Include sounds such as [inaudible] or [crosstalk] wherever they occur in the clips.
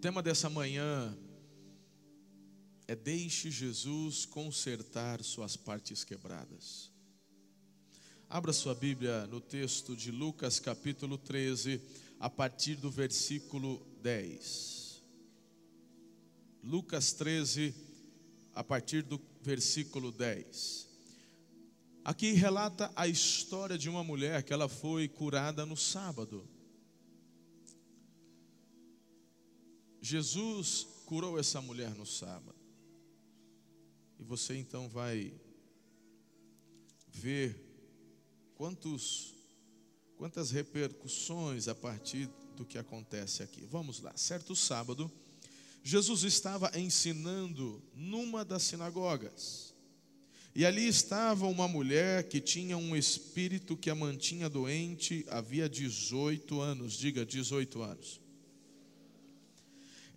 tema dessa manhã é Deixe Jesus consertar suas partes quebradas. Abra sua Bíblia no texto de Lucas capítulo 13, a partir do versículo 10. Lucas 13, a partir do versículo 10. Aqui relata a história de uma mulher que ela foi curada no sábado. Jesus curou essa mulher no sábado. E você então vai ver quantos quantas repercussões a partir do que acontece aqui. Vamos lá. Certo sábado, Jesus estava ensinando numa das sinagogas. E ali estava uma mulher que tinha um espírito que a mantinha doente havia 18 anos, diga 18 anos.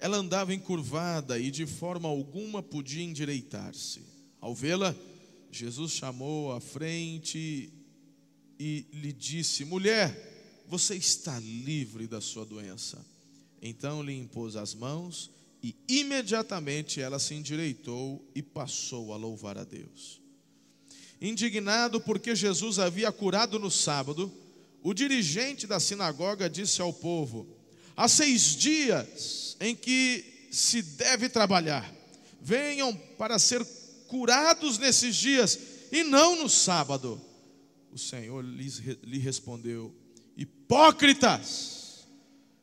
Ela andava encurvada e de forma alguma podia endireitar-se. Ao vê-la, Jesus chamou à frente e lhe disse: Mulher, você está livre da sua doença. Então lhe impôs as mãos e imediatamente ela se endireitou e passou a louvar a Deus. Indignado porque Jesus havia curado no sábado, o dirigente da sinagoga disse ao povo: Há seis dias em que se deve trabalhar. Venham para ser curados nesses dias e não no sábado. O Senhor lhes, lhe respondeu: Hipócritas,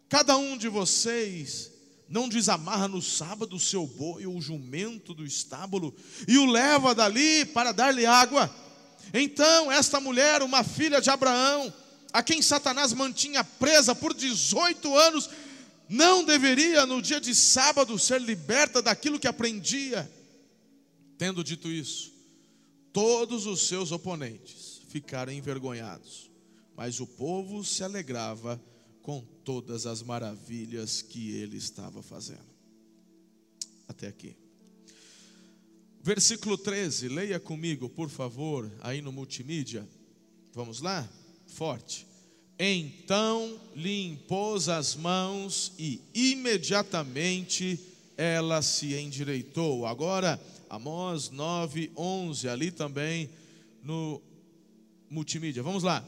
cada um de vocês não desamarra no sábado o seu boi ou o jumento do estábulo e o leva dali para dar-lhe água. Então, esta mulher, uma filha de Abraão, a quem Satanás mantinha presa por 18 anos, não deveria no dia de sábado ser liberta daquilo que aprendia. Tendo dito isso, todos os seus oponentes ficaram envergonhados, mas o povo se alegrava com todas as maravilhas que ele estava fazendo. Até aqui. Versículo 13, leia comigo, por favor, aí no multimídia. Vamos lá? Forte. Então lhe impôs as mãos e imediatamente ela se endireitou. Agora, Amós 9, 11, ali também no multimídia. Vamos lá.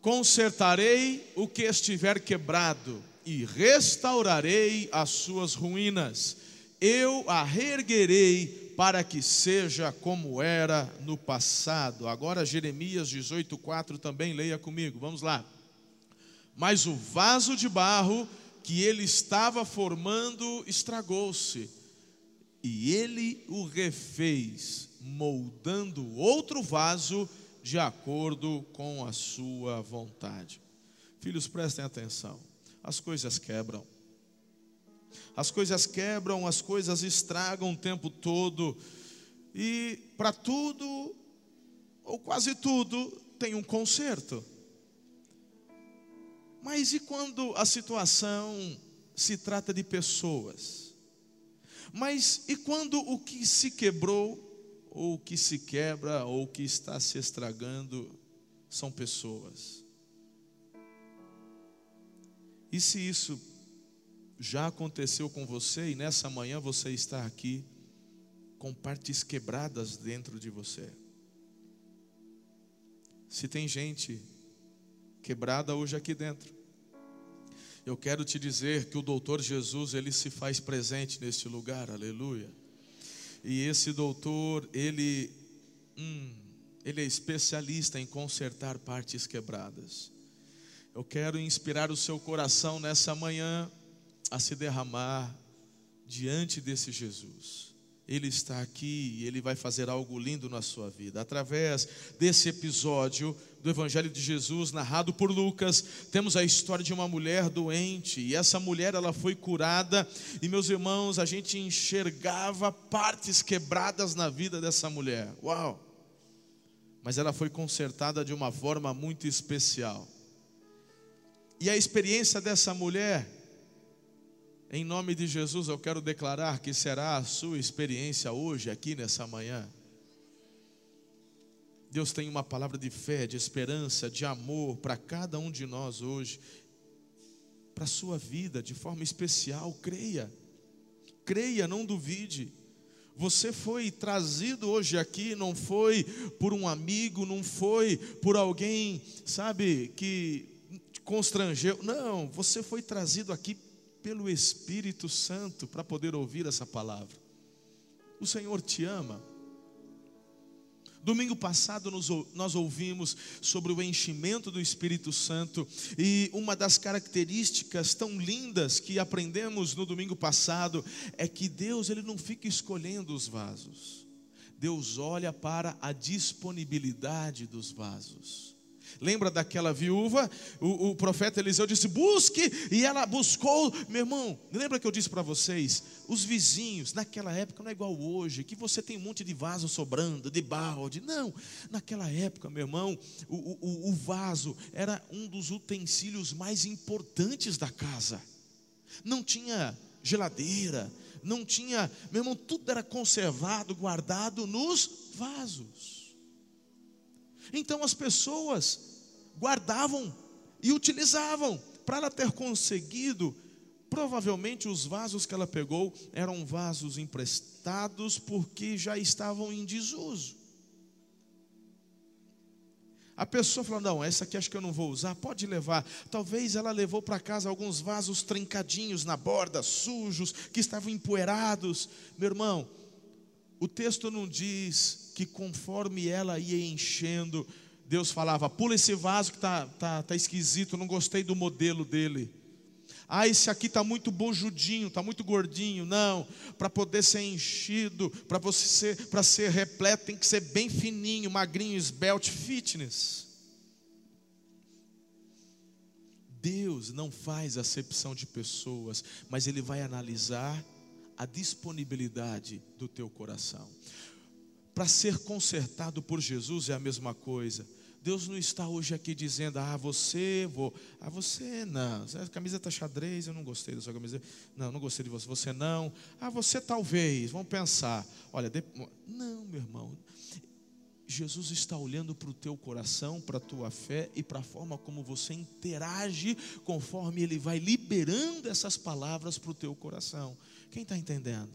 Consertarei o que estiver quebrado e restaurarei as suas ruínas. Eu a reerguerei para que seja como era no passado. Agora, Jeremias 18,4 também leia comigo, vamos lá. Mas o vaso de barro que ele estava formando estragou-se, e ele o refez, moldando outro vaso de acordo com a sua vontade. Filhos, prestem atenção, as coisas quebram as coisas quebram, as coisas estragam o tempo todo. E para tudo, ou quase tudo, tem um conserto. Mas e quando a situação se trata de pessoas? Mas e quando o que se quebrou, ou o que se quebra, ou o que está se estragando são pessoas? E se isso já aconteceu com você e nessa manhã você está aqui com partes quebradas dentro de você. Se tem gente quebrada hoje aqui dentro, eu quero te dizer que o doutor Jesus, ele se faz presente neste lugar, aleluia. E esse doutor, ele, hum, ele é especialista em consertar partes quebradas. Eu quero inspirar o seu coração nessa manhã a se derramar diante desse Jesus. Ele está aqui e ele vai fazer algo lindo na sua vida. Através desse episódio do Evangelho de Jesus, narrado por Lucas, temos a história de uma mulher doente, e essa mulher ela foi curada, e meus irmãos, a gente enxergava partes quebradas na vida dessa mulher. Uau! Mas ela foi consertada de uma forma muito especial. E a experiência dessa mulher em nome de Jesus, eu quero declarar que será a sua experiência hoje, aqui nessa manhã. Deus tem uma palavra de fé, de esperança, de amor para cada um de nós hoje. para a sua vida de forma especial. Creia, creia, não duvide. Você foi trazido hoje aqui, não foi por um amigo, não foi por alguém, sabe, que constrangeu. Não, você foi trazido aqui pelo Espírito Santo para poder ouvir essa palavra. O Senhor te ama. Domingo passado nós ouvimos sobre o enchimento do Espírito Santo e uma das características tão lindas que aprendemos no domingo passado é que Deus ele não fica escolhendo os vasos. Deus olha para a disponibilidade dos vasos. Lembra daquela viúva? O, o, profeta Eliseu disse: busque, e ela buscou. Meu irmão, lembra que eu disse para vocês? Os vizinhos, naquela época não é igual hoje, que você tem um monte de vaso sobrando, de balde. Não, naquela época, meu irmão, o, o, o vaso era um dos utensílios mais importantes da casa. Não tinha geladeira, não tinha, meu irmão, tudo era conservado, guardado nos vasos. Então as pessoas guardavam e utilizavam para ela ter conseguido. Provavelmente os vasos que ela pegou eram vasos emprestados porque já estavam em desuso. A pessoa falou: Não, essa aqui acho que eu não vou usar, pode levar. Talvez ela levou para casa alguns vasos trincadinhos na borda, sujos, que estavam empoeirados. Meu irmão, o texto não diz que conforme ela ia enchendo, Deus falava: pula esse vaso que está tá, tá esquisito, não gostei do modelo dele. Ah, esse aqui está muito bojudinho, está muito gordinho. Não, para poder ser enchido, para você ser, para ser repleto, tem que ser bem fininho, magrinho, esbelte, fitness. Deus não faz acepção de pessoas, mas Ele vai analisar a disponibilidade do teu coração. Para ser consertado por Jesus é a mesma coisa. Deus não está hoje aqui dizendo, ah, você, vou, ah, você não, a camisa está xadrez, eu não gostei da sua camisa, não, não gostei de você, você não, ah, você talvez, vamos pensar, olha, de... não, meu irmão, Jesus está olhando para o teu coração, para a tua fé e para a forma como você interage conforme Ele vai liberando essas palavras para o teu coração. Quem está entendendo?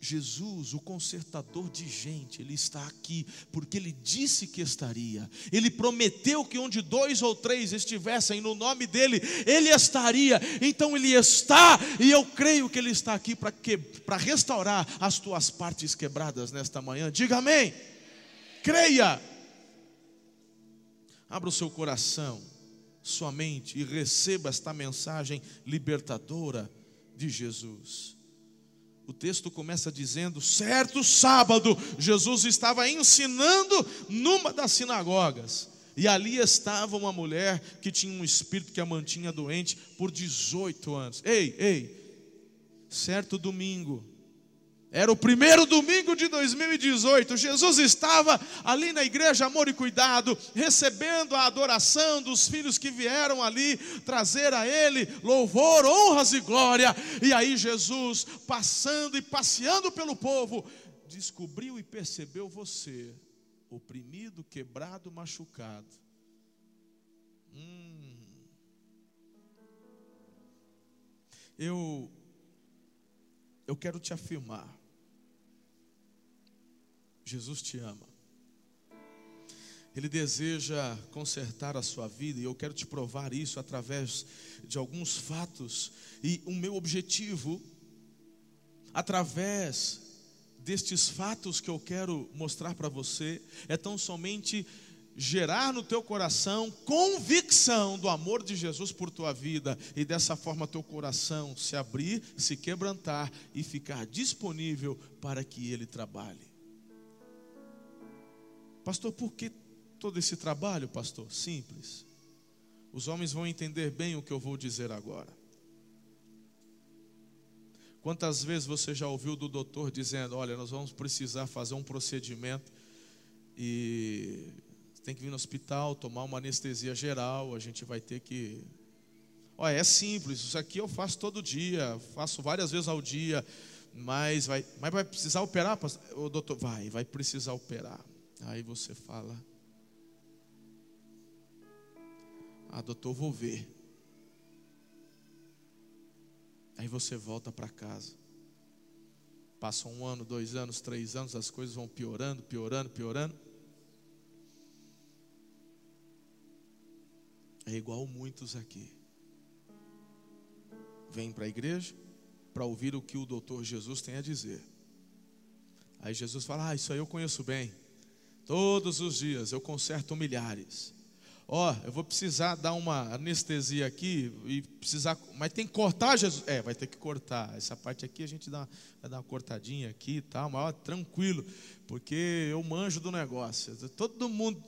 Jesus, o consertador de gente, ele está aqui porque ele disse que estaria. Ele prometeu que onde dois ou três estivessem no nome dele, ele estaria. Então ele está, e eu creio que ele está aqui para para restaurar as tuas partes quebradas nesta manhã. Diga amém. Creia. Abra o seu coração, sua mente e receba esta mensagem libertadora de Jesus. O texto começa dizendo: certo sábado, Jesus estava ensinando numa das sinagogas. E ali estava uma mulher que tinha um espírito que a mantinha doente por 18 anos. Ei, ei, certo domingo, era o primeiro domingo de 2018. Jesus estava ali na igreja Amor e Cuidado, recebendo a adoração dos filhos que vieram ali trazer a Ele louvor, honras e glória. E aí, Jesus, passando e passeando pelo povo, descobriu e percebeu você, oprimido, quebrado, machucado. Hum. Eu, eu quero te afirmar Jesus te ama. Ele deseja consertar a sua vida e eu quero te provar isso através de alguns fatos. E o meu objetivo, através destes fatos que eu quero mostrar para você, é tão somente gerar no teu coração convicção do amor de Jesus por tua vida e dessa forma teu coração se abrir, se quebrantar e ficar disponível para que ele trabalhe. Pastor, por que todo esse trabalho, pastor? Simples. Os homens vão entender bem o que eu vou dizer agora. Quantas vezes você já ouviu do doutor dizendo: Olha, nós vamos precisar fazer um procedimento e tem que vir no hospital, tomar uma anestesia geral, a gente vai ter que. Olha, é simples, isso aqui eu faço todo dia, faço várias vezes ao dia, mas vai, mas vai precisar operar? O doutor, vai, vai precisar operar. Aí você fala: Ah, doutor, vou ver. Aí você volta para casa. Passa um ano, dois anos, três anos, as coisas vão piorando, piorando, piorando. É igual muitos aqui. Vêm para a igreja para ouvir o que o doutor Jesus tem a dizer. Aí Jesus fala: Ah, isso aí eu conheço bem. Todos os dias eu conserto milhares. Ó, oh, eu vou precisar dar uma anestesia aqui e precisar, mas tem que cortar, Jesus? É, vai ter que cortar. Essa parte aqui a gente dá, vai dar uma cortadinha aqui e tal, mas tranquilo, porque eu manjo do negócio. Todo mundo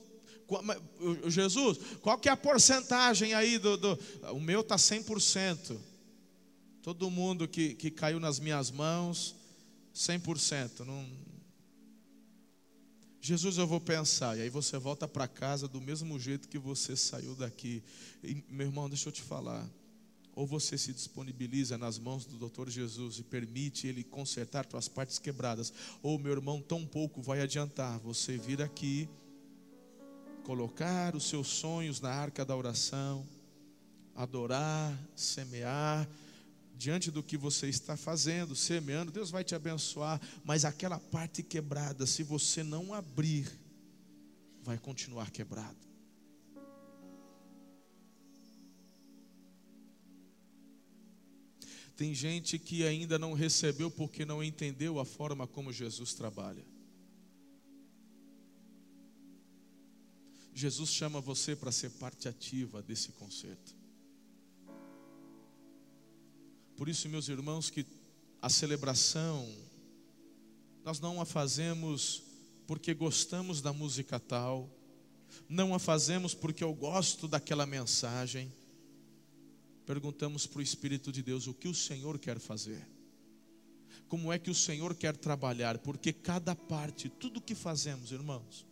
Jesus, qual que é a porcentagem aí do, do o meu está 100%. Todo mundo que, que caiu nas minhas mãos, 100%. Não... Jesus, eu vou pensar. E aí você volta para casa do mesmo jeito que você saiu daqui. E, meu irmão, deixa eu te falar. Ou você se disponibiliza nas mãos do doutor Jesus e permite ele consertar suas partes quebradas. Ou, meu irmão, tão pouco vai adiantar você vir aqui, colocar os seus sonhos na arca da oração, adorar, semear diante do que você está fazendo, semeando, Deus vai te abençoar, mas aquela parte quebrada, se você não abrir, vai continuar quebrado. Tem gente que ainda não recebeu porque não entendeu a forma como Jesus trabalha. Jesus chama você para ser parte ativa desse concerto. Por isso, meus irmãos, que a celebração, nós não a fazemos porque gostamos da música tal, não a fazemos porque eu gosto daquela mensagem. Perguntamos para o Espírito de Deus o que o Senhor quer fazer, como é que o Senhor quer trabalhar, porque cada parte, tudo que fazemos, irmãos,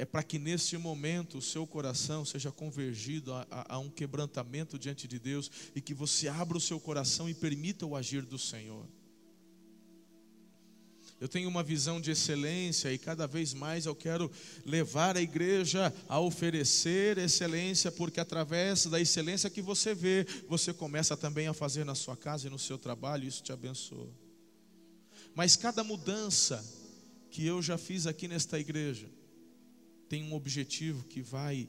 é para que neste momento o seu coração seja convergido a, a, a, um quebrantamento diante de Deus e que você abra o seu coração e permita o agir do Senhor. Eu tenho uma visão de excelência e cada vez mais eu quero levar a igreja a oferecer excelência, porque através da excelência que você vê, você começa também a fazer na sua casa e no seu trabalho, isso te abençoa. Mas cada mudança que eu já fiz aqui nesta igreja, tem um objetivo que vai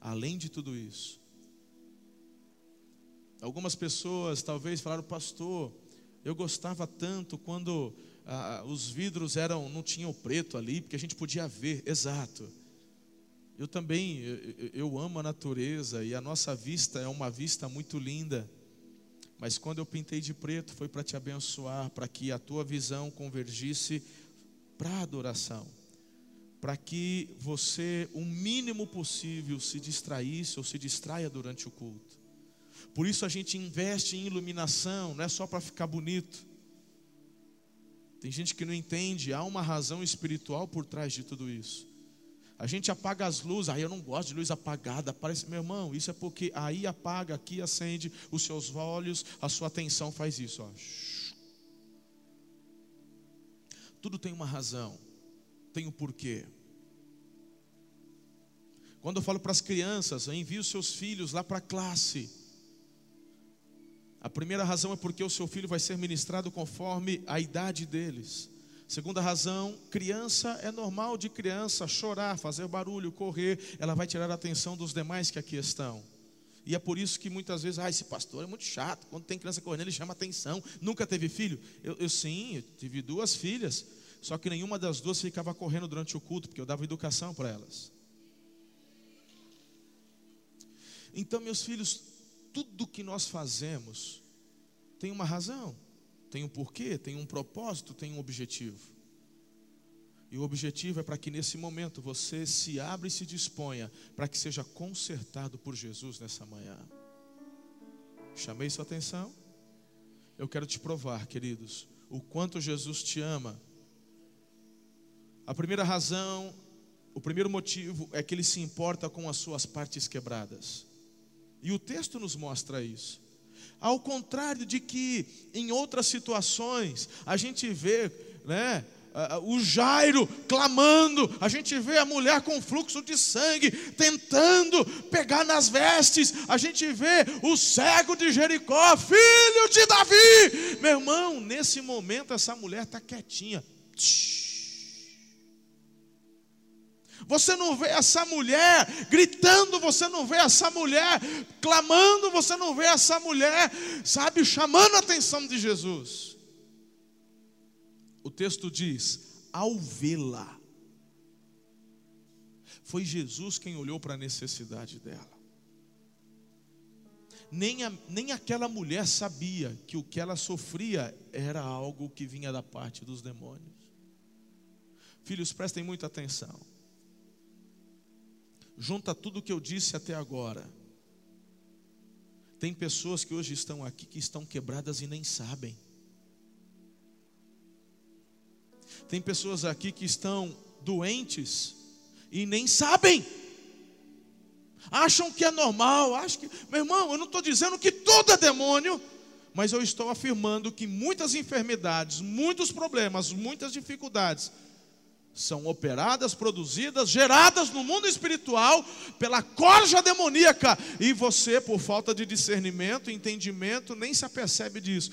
além de tudo isso. Algumas pessoas talvez falaram, pastor, eu gostava tanto quando ah, os vidros eram não tinham preto ali, porque a gente podia ver, exato. Eu também, eu, eu amo a natureza e a nossa vista é uma vista muito linda. Mas quando eu pintei de preto foi para te abençoar, para que a tua visão convergisse para a adoração para que você, o mínimo possível, se distraísse ou se distraia durante o culto. Por isso a gente investe em iluminação, não é só para ficar bonito. Tem gente que não entende, há uma razão espiritual por trás de tudo isso. A gente apaga as luzes, aí eu não gosto de luz apagada. Parece, meu irmão, isso é porque aí apaga, aqui acende os seus olhos, a sua atenção faz isso. Ó. Tudo tem uma razão tem um porquê. Quando eu falo para as crianças, envie os seus filhos lá para a classe. A primeira razão é porque o seu filho vai ser ministrado conforme a idade deles. Segunda razão, criança é normal de criança chorar, fazer barulho, correr, ela vai tirar a atenção dos demais que aqui estão. E é por isso que muitas vezes, ah, esse pastor é muito chato. Quando tem criança correndo, ele chama atenção. Nunca teve filho? Eu, eu sim, eu tive duas filhas. Só que nenhuma das duas ficava correndo durante o culto, porque eu dava educação para elas. Então, meus filhos, tudo que nós fazemos tem uma razão, tem um porquê, tem um propósito, tem um objetivo. E o objetivo é para que nesse momento você se abra e se disponha para que seja consertado por Jesus nessa manhã. Chamei sua atenção? Eu quero te provar, queridos, o quanto Jesus te ama a primeira razão, o primeiro motivo é que ele se importa com as suas partes quebradas. E o texto nos mostra isso. Ao contrário de que em outras situações a gente vê, né, o Jairo clamando, a gente vê a mulher com fluxo de sangue tentando pegar nas vestes, a gente vê o cego de Jericó, filho de Davi. Meu irmão, nesse momento essa mulher está quietinha. Você não vê essa mulher gritando, você não vê essa mulher clamando, você não vê essa mulher, sabe, chamando a atenção de Jesus. O texto diz: ao vê-la, foi Jesus quem olhou para a necessidade dela. Nem, a, nem aquela mulher sabia que o que ela sofria era algo que vinha da parte dos demônios. Filhos, prestem muita atenção. Junta tudo o que eu disse até agora. Tem pessoas que hoje estão aqui que estão quebradas e nem sabem. Tem pessoas aqui que estão doentes e nem sabem. Acham que é normal, acham que, meu irmão, eu não estou dizendo que tudo é demônio, mas eu estou afirmando que muitas enfermidades, muitos problemas, muitas dificuldades são operadas, produzidas, geradas no mundo espiritual pela corja demoníaca, e você, por falta de discernimento, entendimento, nem se apercebe disso.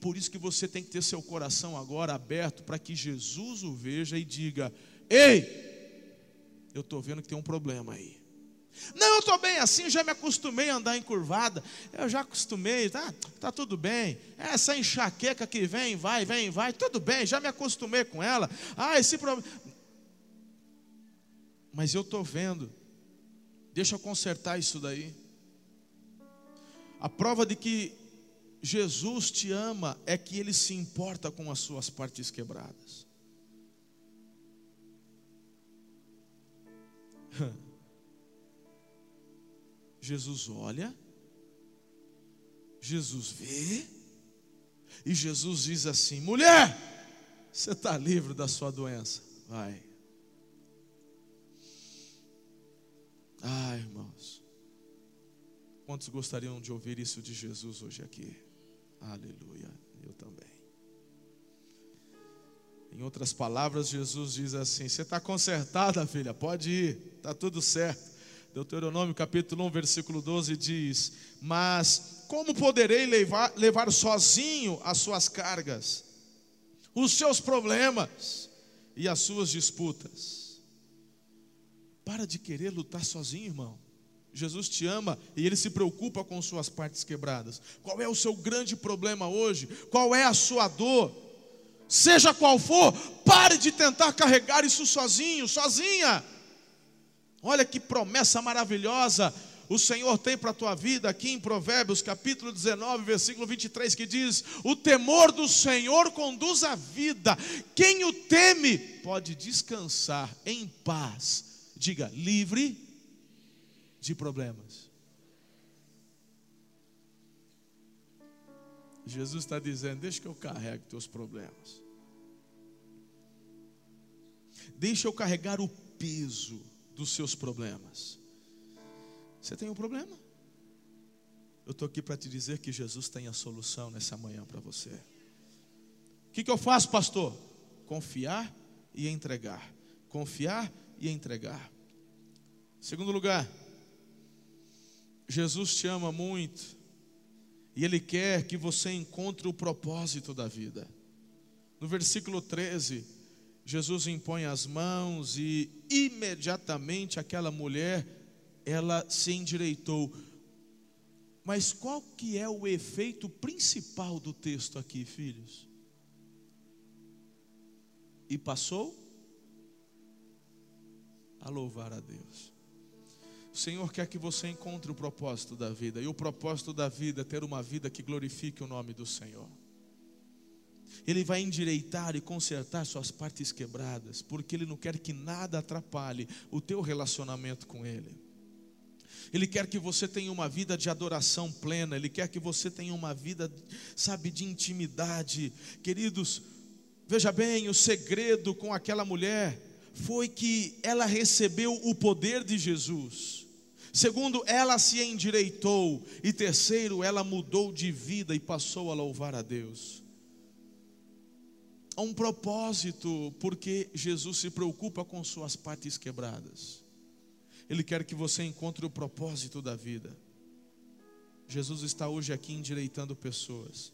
Por isso que você tem que ter seu coração agora aberto para que Jesus o veja e diga: Ei, eu estou vendo que tem um problema aí. Não, eu estou bem assim, já me acostumei a andar encurvada. Eu já acostumei, tá, tá tudo bem. Essa enxaqueca que vem, vai, vem, vai, tudo bem, já me acostumei com ela. Ah, esse problema. Mas eu estou vendo, deixa eu consertar isso daí. A prova de que Jesus te ama é que ele se importa com as suas partes quebradas. [laughs] Jesus olha, Jesus vê, e Jesus diz assim: mulher, você está livre da sua doença, vai. Ah, irmãos, quantos gostariam de ouvir isso de Jesus hoje aqui? Aleluia, eu também. Em outras palavras, Jesus diz assim: Você está consertada, filha, pode ir, está tudo certo. Deuteronômio capítulo 1, versículo 12 diz: Mas como poderei levar, levar sozinho as suas cargas, os seus problemas e as suas disputas? Para de querer lutar sozinho, irmão. Jesus te ama e ele se preocupa com suas partes quebradas. Qual é o seu grande problema hoje? Qual é a sua dor? Seja qual for, pare de tentar carregar isso sozinho, sozinha. Olha que promessa maravilhosa o Senhor tem para a tua vida aqui em Provérbios, capítulo 19, versículo 23, que diz: O temor do Senhor conduz à vida, quem o teme pode descansar em paz, diga, livre de problemas. Jesus está dizendo: Deixa que eu carregue teus problemas, deixa eu carregar o peso dos seus problemas. Você tem um problema? Eu estou aqui para te dizer que Jesus tem a solução nessa manhã para você. O que, que eu faço, pastor? Confiar e entregar. Confiar e entregar. Segundo lugar, Jesus te ama muito e Ele quer que você encontre o propósito da vida. No versículo 13, Jesus impõe as mãos e imediatamente aquela mulher ela se endireitou. Mas qual que é o efeito principal do texto aqui, filhos? E passou a louvar a Deus. O Senhor quer que você encontre o propósito da vida, e o propósito da vida é ter uma vida que glorifique o nome do Senhor. Ele vai endireitar e consertar suas partes quebradas, porque Ele não quer que nada atrapalhe o teu relacionamento com Ele. Ele quer que você tenha uma vida de adoração plena, Ele quer que você tenha uma vida, sabe, de intimidade. Queridos, veja bem, o segredo com aquela mulher foi que ela recebeu o poder de Jesus. Segundo, ela se endireitou. E terceiro, ela mudou de vida e passou a louvar a Deus. Há um propósito, porque Jesus se preocupa com suas partes quebradas. Ele quer que você encontre o propósito da vida. Jesus está hoje aqui endireitando pessoas.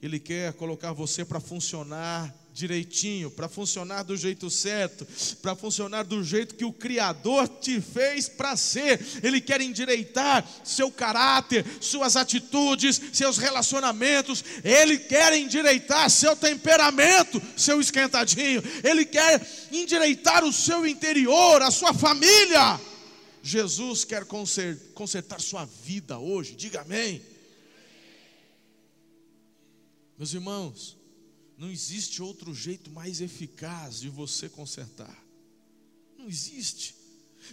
Ele quer colocar você para funcionar direitinho, para funcionar do jeito certo, para funcionar do jeito que o Criador te fez para ser. Ele quer endireitar seu caráter, suas atitudes, seus relacionamentos. Ele quer endireitar seu temperamento, seu esquentadinho. Ele quer endireitar o seu interior, a sua família. Jesus quer consertar sua vida hoje, diga amém. Meus irmãos, não existe outro jeito mais eficaz de você consertar. Não existe.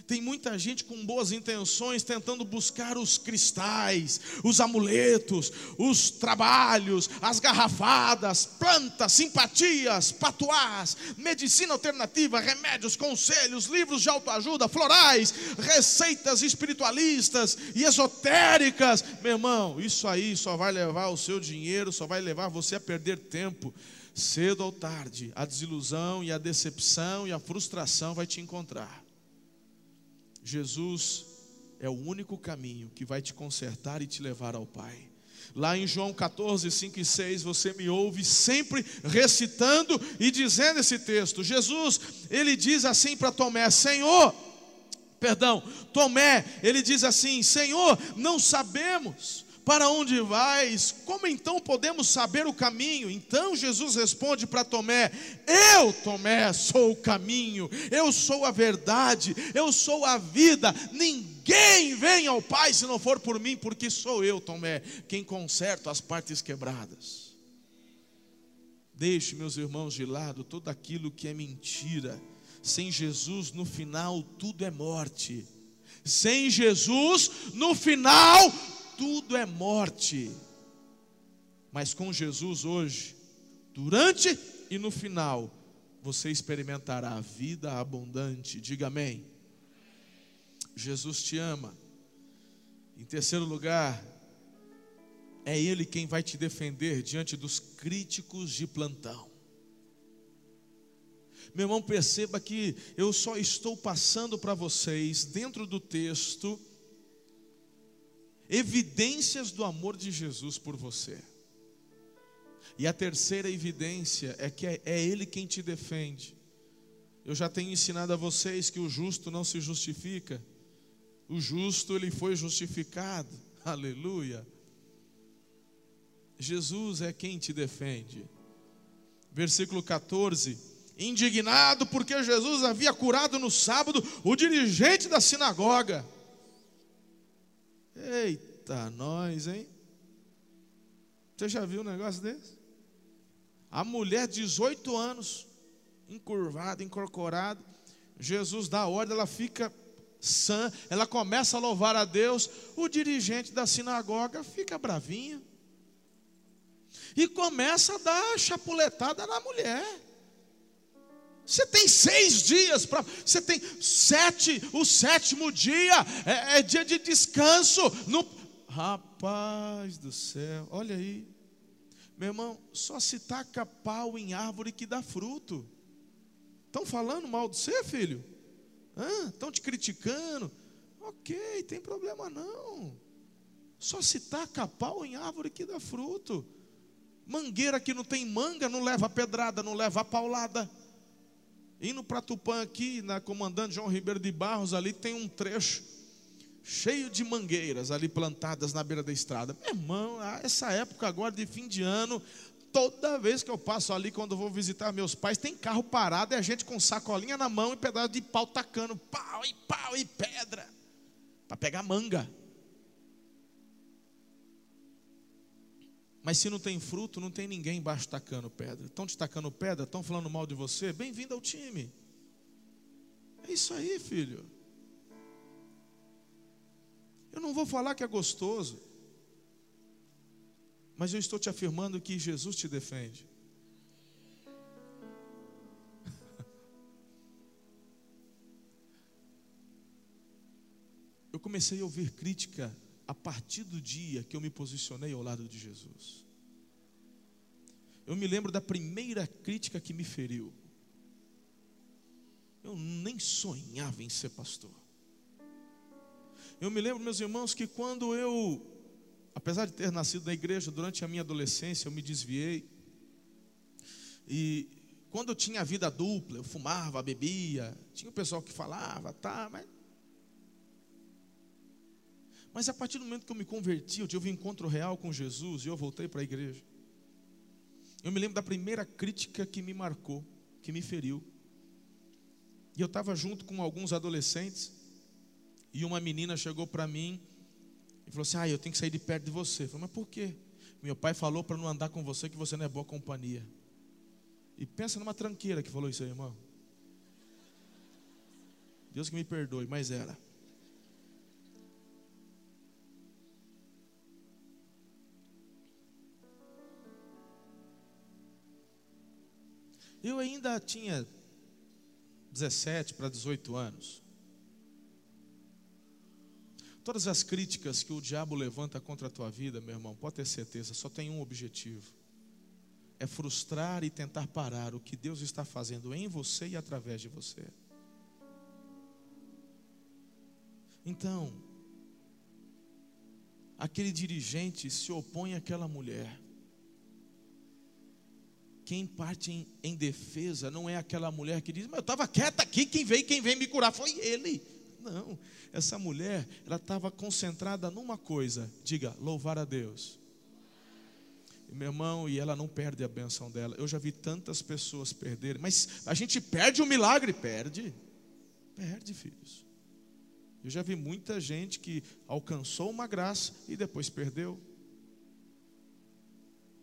Tem muita gente com boas intenções tentando buscar os cristais, os amuletos, os trabalhos, as garrafadas, plantas, simpatias, patuás, medicina alternativa, remédios, conselhos, livros de autoajuda, florais, receitas espiritualistas e esotéricas. Meu irmão, isso aí só vai levar o seu dinheiro, só vai levar você a perder tempo. Cedo ou tarde, a desilusão e a decepção e a frustração vai te encontrar. Jesus é o único caminho que vai te consertar e te levar ao Pai. Lá em João 14, 5 e 6, você me ouve sempre recitando e dizendo esse texto. Jesus, ele diz assim para Tomé: Senhor, perdão, Tomé, ele diz assim: Senhor, não sabemos para onde vais? Como então podemos saber o caminho? Então Jesus responde para Tomé: Eu, Tomé, sou o caminho, eu sou a verdade, eu sou a vida. Ninguém vem ao Pai se não for por mim, porque sou eu, Tomé, quem conserta as partes quebradas. Deixe, meus irmãos, de lado tudo aquilo que é mentira. Sem Jesus, no final, tudo é morte. Sem Jesus, no final, tudo é morte. Mas com Jesus hoje, durante e no final, você experimentará a vida abundante. Diga amém. Jesus te ama. Em terceiro lugar, é Ele quem vai te defender diante dos críticos de plantão. Meu irmão, perceba que eu só estou passando para vocês, dentro do texto, evidências do amor de Jesus por você. E a terceira evidência é que é, é Ele quem te defende. Eu já tenho ensinado a vocês que o justo não se justifica, o justo ele foi justificado, [laughs] aleluia. Jesus é quem te defende. Versículo 14: indignado porque Jesus havia curado no sábado o dirigente da sinagoga. Eita, nós, hein? Você já viu um negócio desse? A mulher, 18 anos, encurvada, incorporada, Jesus dá a ordem, ela fica sã, ela começa a louvar a Deus, o dirigente da sinagoga fica bravinho e começa a dar chapuletada na mulher. Você tem seis dias para. Você tem sete. O sétimo dia é, é dia de descanso. No, rapaz do céu, olha aí. Meu irmão, só se taca pau em árvore que dá fruto. Estão falando mal de você, filho? Estão te criticando? Ok, tem problema não. Só se taca pau em árvore que dá fruto. Mangueira que não tem manga não leva pedrada, não leva paulada. Indo para Tupã aqui, na comandante João Ribeiro de Barros, ali tem um trecho cheio de mangueiras ali plantadas na beira da estrada. Meu irmão, essa época agora de fim de ano, toda vez que eu passo ali quando vou visitar meus pais, tem carro parado e a gente com sacolinha na mão e pedaço de pau tacando pau e pau e pedra para pegar manga. Mas se não tem fruto, não tem ninguém embaixo tacando pedra. Estão te tacando pedra? Estão falando mal de você? Bem-vindo ao time. É isso aí, filho. Eu não vou falar que é gostoso, mas eu estou te afirmando que Jesus te defende. [laughs] Eu comecei a ouvir crítica a partir do dia que eu me posicionei ao lado de Jesus. Eu me lembro da primeira crítica que me feriu. Eu nem sonhava em ser pastor. Eu me lembro, meus irmãos, que quando eu, apesar de ter nascido na igreja, durante a minha adolescência eu me desviei. E quando eu tinha vida dupla, eu fumava, bebia, tinha o pessoal que falava, tá, mas. Mas a partir do momento que eu me converti, eu tive um encontro real com Jesus e eu voltei para a igreja. Eu me lembro da primeira crítica que me marcou, que me feriu. E eu estava junto com alguns adolescentes, e uma menina chegou para mim e falou assim: Ah, eu tenho que sair de perto de você. Eu falei, mas por quê? Meu pai falou para não andar com você, que você não é boa companhia. E pensa numa tranqueira que falou isso aí, irmão. Deus que me perdoe, mas era. Eu ainda tinha 17 para 18 anos. Todas as críticas que o diabo levanta contra a tua vida, meu irmão, pode ter certeza, só tem um objetivo: é frustrar e tentar parar o que Deus está fazendo em você e através de você. Então, aquele dirigente se opõe àquela mulher quem parte em, em, defesa não é aquela mulher que diz, mas eu estava quieta aqui, quem veio, quem veio me curar foi ele. Não, essa mulher, ela estava concentrada numa coisa, diga, louvar a Deus. Meu irmão, e ela não perde a benção dela. Eu já vi tantas pessoas perderem, mas a gente perde o milagre, perde, perde, filhos. Eu já vi muita gente que alcançou uma graça e depois perdeu.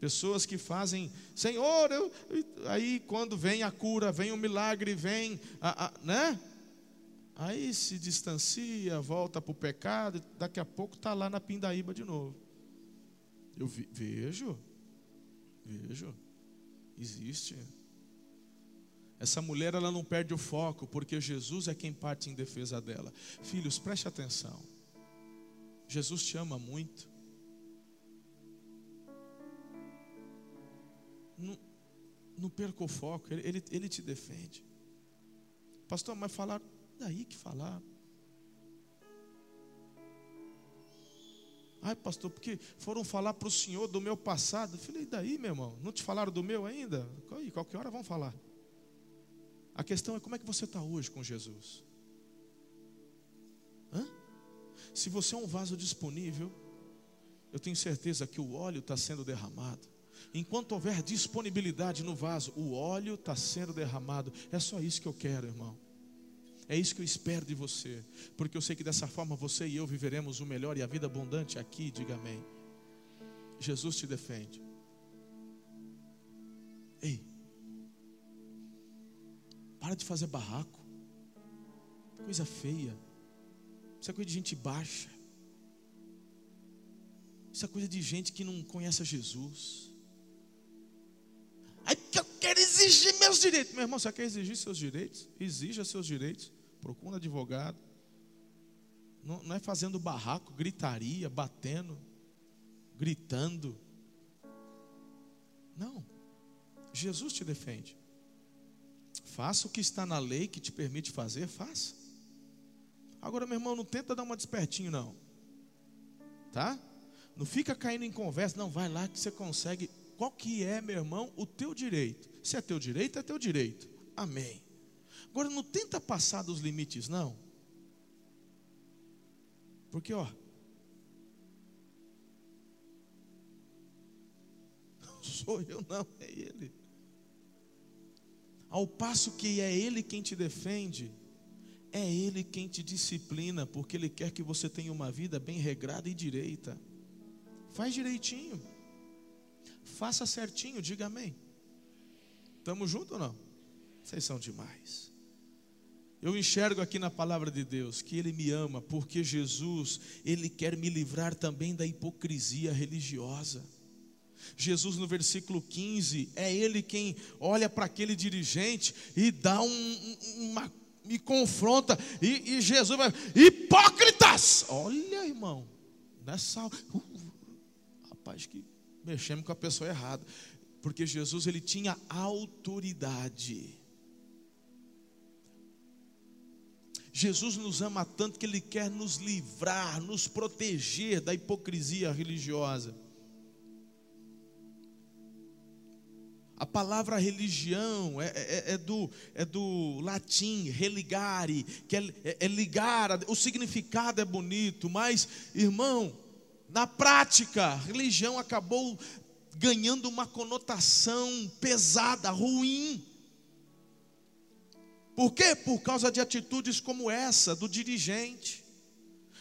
Pessoas que fazem, Senhor, eu, aí quando vem a cura, vem o milagre, vem, a, a, né? Aí se distancia, volta para o pecado, daqui a pouco está lá na pindaíba de novo. Eu vi, vejo, vejo, existe. Essa mulher ela não perde o foco, porque Jesus é quem parte em defesa dela. Filhos, preste atenção. Jesus te ama muito. Não, não perca o foco, ele, ele, ele te defende. Pastor, mas falar, daí que falar. Ai, pastor, porque foram falar para o senhor do meu passado. Eu falei, e daí, meu irmão? Não te falaram do meu ainda? Qualquer hora vão falar. A questão é como é que você está hoje com Jesus? Hã? Se você é um vaso disponível, eu tenho certeza que o óleo está sendo derramado. Enquanto houver disponibilidade no vaso, o óleo está sendo derramado. É só isso que eu quero, irmão. É isso que eu espero de você, porque eu sei que dessa forma você e eu viveremos o melhor e a vida abundante aqui, diga amém. Jesus te defende. Ei, para de fazer barraco, coisa feia, isso é coisa de gente baixa, isso é coisa de gente que não conhece a Jesus. Quero exigir meus direitos. Meu irmão, você quer exigir seus direitos? Exija seus direitos. Procura um advogado. Não, não é fazendo barraco, gritaria, batendo, gritando. Não. Jesus te defende. Faça o que está na lei que te permite fazer, faça. Agora, meu irmão, não tenta dar uma despertinho, não. Tá? Não fica caindo em conversa, não, vai lá que você consegue qual que é, meu irmão, o teu direito. Se é teu direito, é teu direito. Amém. Agora não tenta passar dos limites, não. Porque, ó, não [laughs] sou eu, não, é Ele. Ao passo que é Ele quem te defende, é Ele quem te disciplina, porque Ele quer que você tenha uma vida bem regrada e direita. Faz direitinho. Faça certinho, diga amém. Estamos juntos ou não? Vocês são demais. Eu enxergo aqui na palavra de Deus que Ele me ama, porque Jesus, Ele quer me livrar também da hipocrisia religiosa. Jesus, no versículo 15, é Ele quem olha para aquele dirigente e dá um, uma. me confronta, e, e Jesus vai, hipócritas! Olha, irmão, nessa. Uh, rapaz, que mexemos com a pessoa errada. Porque Jesus ele tinha autoridade. Jesus nos ama tanto que ele quer nos livrar, nos proteger da hipocrisia religiosa. A palavra religião é, é, é, do, é do latim religare, que é, é, é ligar, o significado é bonito, mas, irmão, na prática, religião acabou ganhando uma conotação pesada, ruim. Por quê? Por causa de atitudes como essa do dirigente.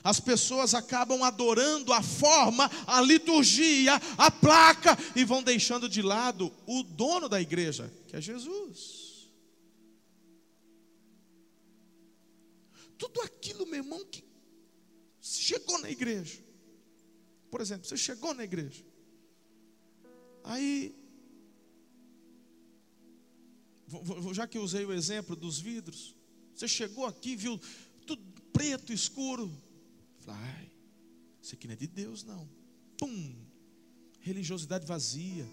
As pessoas acabam adorando a forma, a liturgia, a placa e vão deixando de lado o dono da igreja, que é Jesus. Tudo aquilo, meu irmão, que chegou na igreja. Por exemplo, você chegou na igreja. Aí, já que eu usei o exemplo dos vidros, você chegou aqui, viu tudo preto, escuro, Ai, isso aqui não é de Deus, não. Pum! Religiosidade vazia.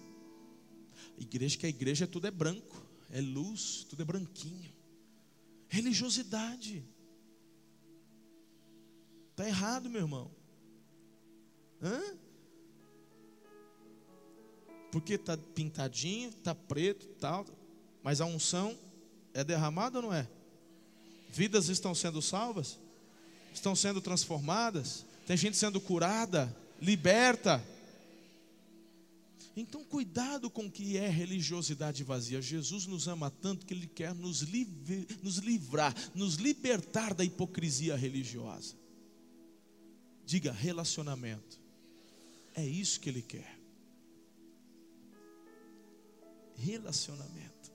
Igreja que a igreja tudo é branco, é luz, tudo é branquinho. Religiosidade. Está errado, meu irmão. Hã? Porque está pintadinho, está preto, tal, mas a unção é derramada ou não é? Vidas estão sendo salvas? estão sendo transformadas, tem gente sendo curada, liberta. Então, cuidado com o que é religiosidade vazia. Jesus nos ama tanto que Ele quer nos, livre, nos livrar, nos libertar da hipocrisia religiosa. Diga relacionamento. É isso que Ele quer. Relacionamento.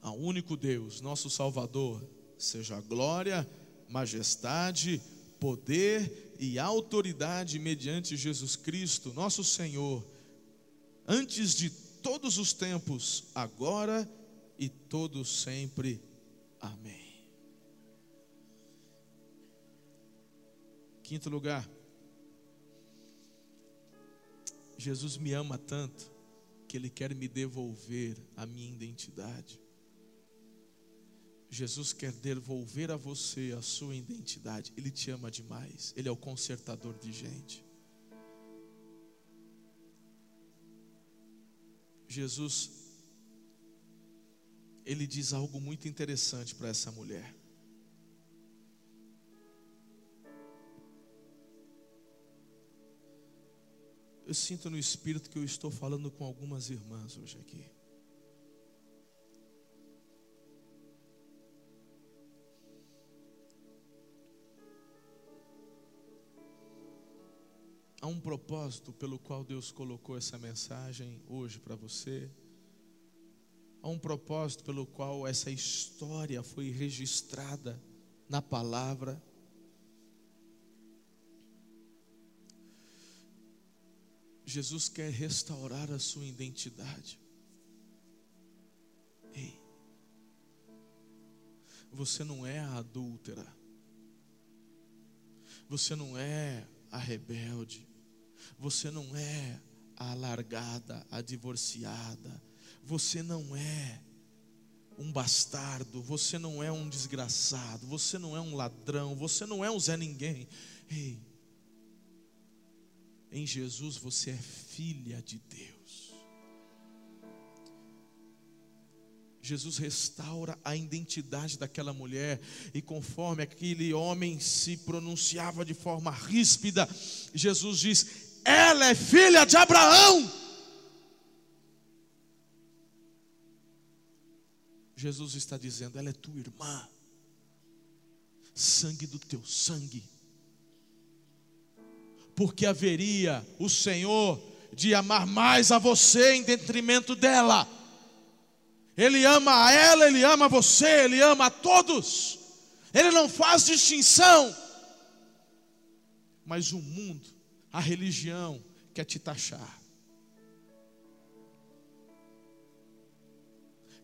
Ao único Deus, nosso Salvador, seja glória, majestade, poder e autoridade mediante Jesus Cristo, nosso Senhor, antes de todos os tempos, agora e todo sempre. Amém. Quinto lugar, Jesus me ama tanto que Ele quer me devolver a minha identidade. Jesus quer devolver a você a sua identidade. Ele te ama demais. Ele é o consertador de gente. Jesus, ele diz algo muito interessante para essa mulher. Eu sinto no espírito que eu estou falando com algumas irmãs hoje aqui. Há um propósito pelo qual Deus colocou essa mensagem hoje para você. Há um propósito pelo qual essa história foi registrada na palavra. Jesus quer restaurar a sua identidade. Ei, você não é a adúltera, você não é a rebelde, você não é a alargada, a divorciada. Você não é um bastardo. Você não é um desgraçado. Você não é um ladrão. Você não é um Zé Ninguém. Ei, em Jesus você é filha de Deus. Jesus restaura a identidade daquela mulher, e conforme aquele homem se pronunciava de forma ríspida, Jesus diz: Ela é filha de Abraão. Jesus está dizendo: Ela é tua irmã, sangue do teu sangue, porque haveria o Senhor de amar mais a você em detrimento dela. Ele ama a ela, ele ama você, ele ama a todos. Ele não faz distinção. Mas o mundo, a religião, quer te taxar.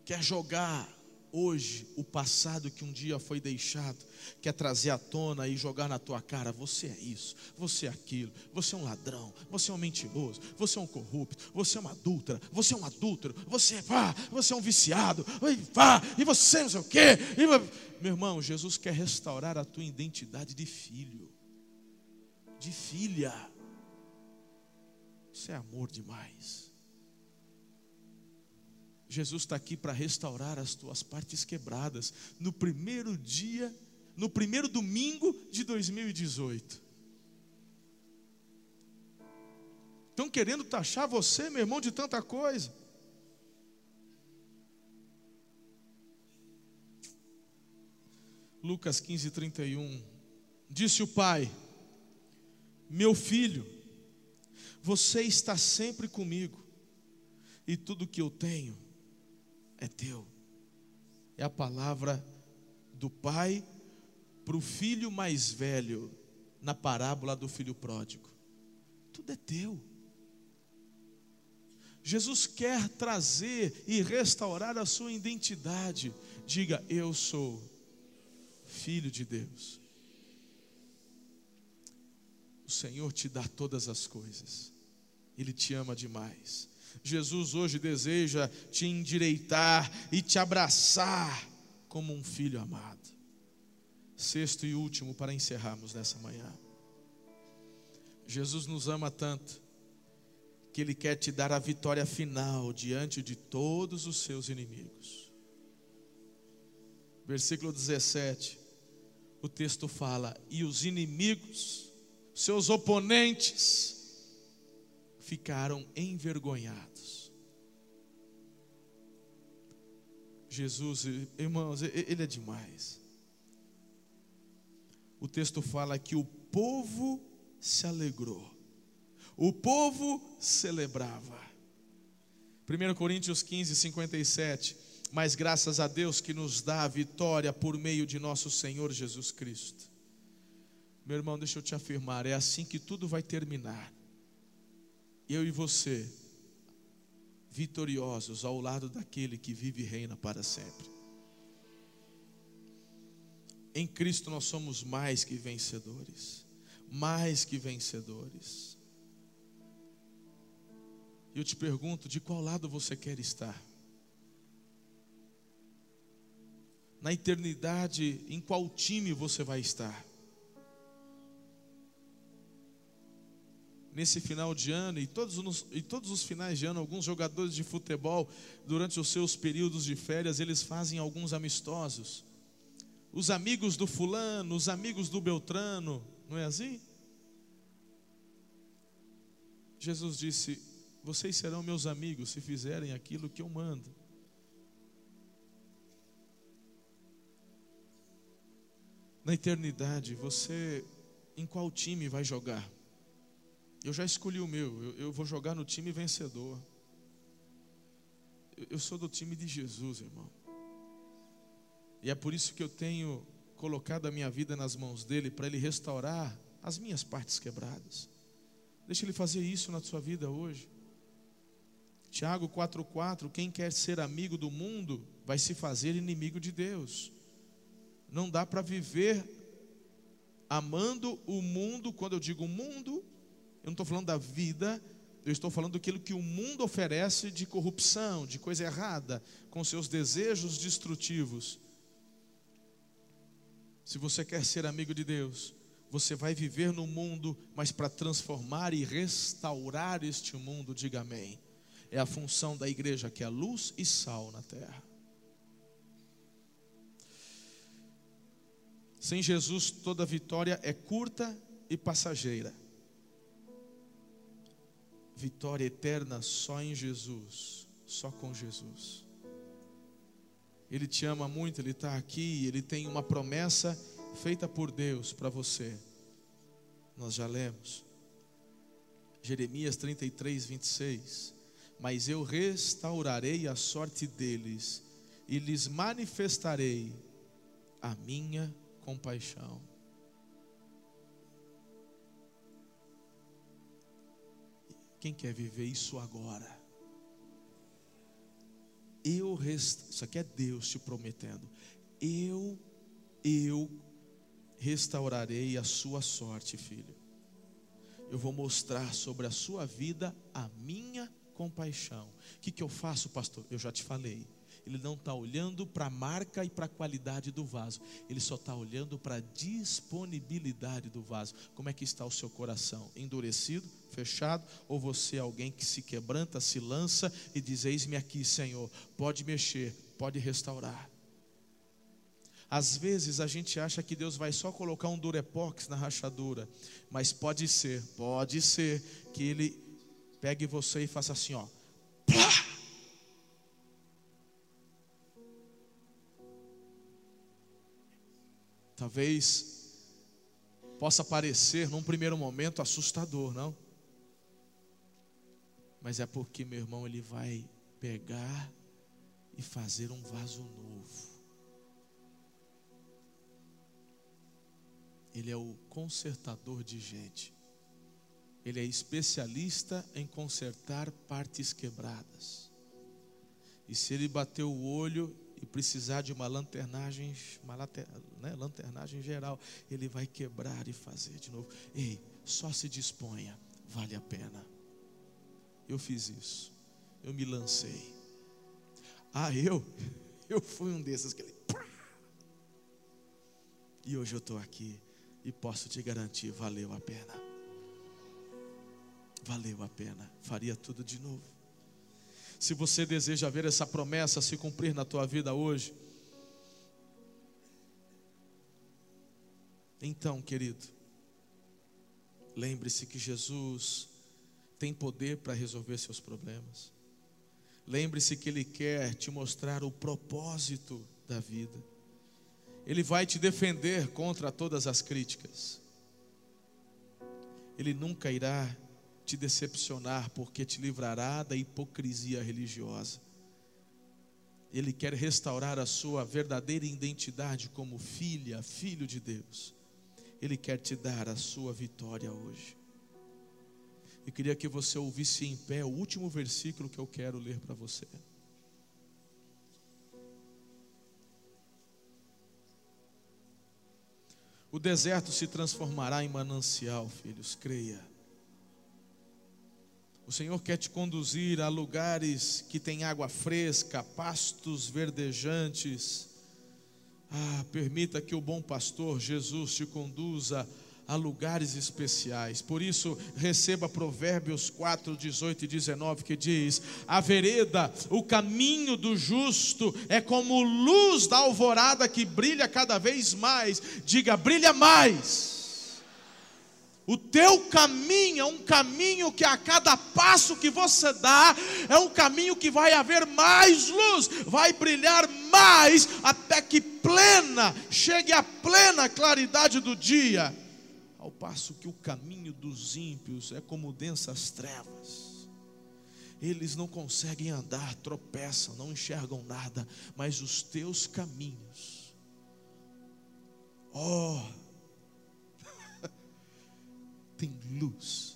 Quer jogar hoje o passado que um dia foi deixado, quer trazer à tona e jogar na tua cara: você é isso, você é aquilo, você é um ladrão, você é um mentiroso, você é um corrupto, você é uma adúltera, você é um adúltero, você é pá, você é um viciado, pá, e você não sei o quê. E, meu irmão, Jesus quer restaurar a tua identidade de filho, de filha. Isso é amor demais. Jesus está aqui para restaurar as tuas partes quebradas no primeiro dia, no primeiro domingo de 2018. Estão querendo taxar você, meu irmão, de tanta coisa. Lucas 15, 31. Disse o pai: Meu filho, você está sempre comigo, e tudo que eu tenho é teu. É a palavra do pai para o filho mais velho, na parábola do filho pródigo. Tudo é teu. Jesus quer trazer e restaurar a sua identidade. Diga, eu sou filho de Deus. O Senhor te dá todas as coisas, Ele te ama demais. Jesus hoje deseja te endireitar e te abraçar como um filho amado. Sexto e último para encerrarmos nessa manhã. Jesus nos ama tanto que Ele quer te dar a vitória final diante de todos os seus inimigos. Versículo 17, o texto fala: E os inimigos, seus oponentes, ficaram envergonhados. Jesus, irmãos, ele é demais. O texto fala que o povo se alegrou, o povo celebrava. 1 Coríntios 15, 57. Mas graças a Deus que nos dá a vitória por meio de nosso Senhor Jesus Cristo. Meu irmão, deixa eu te afirmar, é assim que tudo vai terminar eu e você, vitoriosos ao lado daquele que vive e reina para sempre. Em Cristo nós somos mais que vencedores, mais que vencedores. E eu te pergunto, de qual lado você quer estar? Na eternidade, em qual time você vai estar? Nesse final de ano e todos, os, e todos os finais de ano, alguns jogadores de futebol, durante os seus períodos de férias, eles fazem alguns amistosos. Os amigos do fulano, os amigos do Beltrano, não é assim? Jesus disse: Vocês serão meus amigos se fizerem aquilo que eu mando. Na eternidade, você em qual time vai jogar? Eu já escolhi o meu, eu, eu vou jogar no time vencedor. Eu, eu sou do time de Jesus, irmão. E é por isso que eu tenho colocado a minha vida nas mãos dele, para ele restaurar as minhas partes quebradas. Deixa ele fazer isso na sua vida hoje. Tiago 4,4: Quem quer ser amigo do mundo vai se fazer inimigo de Deus. Não dá para viver amando o mundo, quando eu digo mundo, eu não estou falando da vida, eu estou falando daquilo que o mundo oferece de corrupção, de coisa errada, com seus desejos destrutivos. Se você quer ser amigo de Deus, você vai viver no mundo, mas para transformar e restaurar este mundo, diga amém. É a função da igreja que é luz e sal na terra. Sem Jesus, toda vitória é curta e passageira vitória eterna só em Jesus, só com Jesus. Ele te ama muito, Ele está aqui, Ele tem uma promessa feita por Deus para você. Nós já lemos. Jeremias 33, 26. Mas eu restaurarei a sorte deles e lhes manifestarei a minha compaixão. Quem quer viver isso agora? eu rest... isso aqui é Deus te prometendo. Eu eu restaurarei a sua sorte, filho. Eu vou mostrar sobre a sua vida a minha compaixão. O que, que eu faço, pastor? Eu já te falei. Ele não está olhando para a marca e para a qualidade do vaso. Ele só está olhando para a disponibilidade do vaso. Como é que está o seu coração? Endurecido, fechado? Ou você é alguém que se quebranta, se lança e diz: Eis-me aqui, Senhor. Pode mexer, pode restaurar. Às vezes a gente acha que Deus vai só colocar um durepox na rachadura, mas pode ser, pode ser que Ele pegue você e faça assim, ó. Plá! Talvez possa parecer num primeiro momento assustador, não? Mas é porque, meu irmão, ele vai pegar e fazer um vaso novo. Ele é o consertador de gente. Ele é especialista em consertar partes quebradas. E se ele bater o olho e precisar de uma lanternagem, uma né, lanternagem geral, ele vai quebrar e fazer de novo. Ei, só se disponha, vale a pena. Eu fiz isso, eu me lancei. Ah, eu, [laughs] eu fui um desses que ele. E hoje eu estou aqui e posso te garantir, valeu a pena. Valeu a pena. Faria tudo de novo. Se você deseja ver essa promessa se cumprir na tua vida hoje, então, querido, lembre-se que Jesus tem poder para resolver seus problemas. Lembre-se que Ele quer te mostrar o propósito da vida. Ele vai te defender contra todas as críticas. Ele nunca irá te decepcionar, porque te livrará da hipocrisia religiosa. Ele quer restaurar a sua verdadeira identidade como filha, filho de Deus. Ele quer te dar a sua vitória hoje. Eu queria que você ouvisse em pé o último versículo que eu quero ler para você. O deserto se transformará em manancial, filhos, creia. O Senhor quer te conduzir a lugares que tem água fresca, pastos verdejantes. Ah, permita que o bom pastor Jesus te conduza a lugares especiais. Por isso, receba Provérbios 4, 18 e 19, que diz: A vereda, o caminho do justo, é como luz da alvorada que brilha cada vez mais. Diga, brilha mais. O teu caminho é um caminho que a cada passo que você dá, é um caminho que vai haver mais luz, vai brilhar mais, até que plena, chegue a plena claridade do dia ao passo que o caminho dos ímpios é como densas trevas. Eles não conseguem andar, tropeçam, não enxergam nada, mas os teus caminhos, oh, something loose.